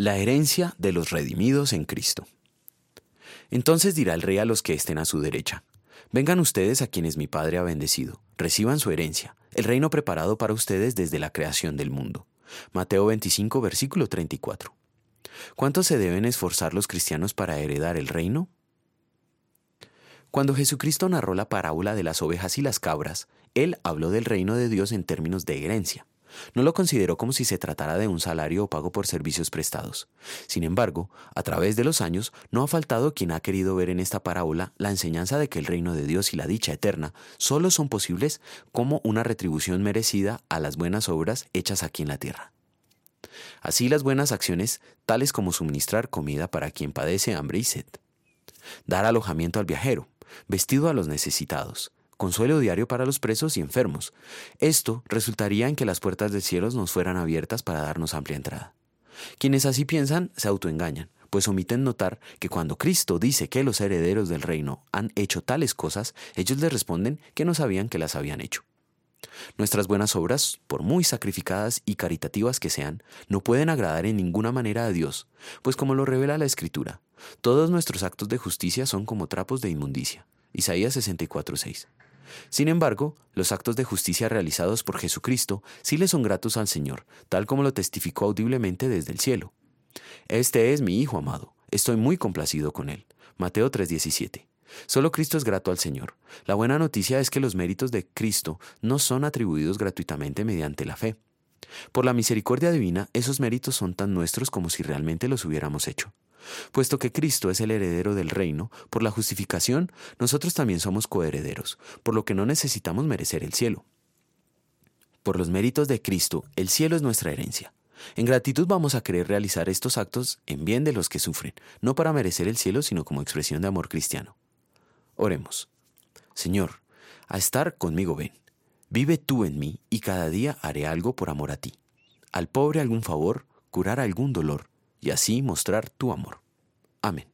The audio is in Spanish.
La herencia de los redimidos en Cristo. Entonces dirá el rey a los que estén a su derecha, Vengan ustedes a quienes mi Padre ha bendecido, reciban su herencia, el reino preparado para ustedes desde la creación del mundo. Mateo 25, versículo 34. ¿Cuánto se deben esforzar los cristianos para heredar el reino? Cuando Jesucristo narró la parábola de las ovejas y las cabras, Él habló del reino de Dios en términos de herencia. No lo consideró como si se tratara de un salario o pago por servicios prestados. Sin embargo, a través de los años, no ha faltado quien ha querido ver en esta parábola la enseñanza de que el reino de Dios y la dicha eterna solo son posibles como una retribución merecida a las buenas obras hechas aquí en la tierra. Así las buenas acciones, tales como suministrar comida para quien padece hambre y sed, dar alojamiento al viajero, vestido a los necesitados, consuelo diario para los presos y enfermos. Esto resultaría en que las puertas del cielo nos fueran abiertas para darnos amplia entrada. Quienes así piensan se autoengañan, pues omiten notar que cuando Cristo dice que los herederos del reino han hecho tales cosas, ellos le responden que no sabían que las habían hecho. Nuestras buenas obras, por muy sacrificadas y caritativas que sean, no pueden agradar en ninguna manera a Dios, pues como lo revela la Escritura, todos nuestros actos de justicia son como trapos de inmundicia. Isaías 64:6. Sin embargo, los actos de justicia realizados por Jesucristo sí le son gratos al Señor, tal como lo testificó audiblemente desde el cielo. Este es mi Hijo amado, estoy muy complacido con él. Mateo 3:17. Solo Cristo es grato al Señor. La buena noticia es que los méritos de Cristo no son atribuidos gratuitamente mediante la fe. Por la misericordia divina, esos méritos son tan nuestros como si realmente los hubiéramos hecho. Puesto que Cristo es el heredero del reino, por la justificación, nosotros también somos coherederos, por lo que no necesitamos merecer el cielo. Por los méritos de Cristo, el cielo es nuestra herencia. En gratitud vamos a querer realizar estos actos en bien de los que sufren, no para merecer el cielo, sino como expresión de amor cristiano. Oremos. Señor, a estar conmigo ven. Vive tú en mí y cada día haré algo por amor a ti. Al pobre algún favor, curar algún dolor y así mostrar tu amor. Amén.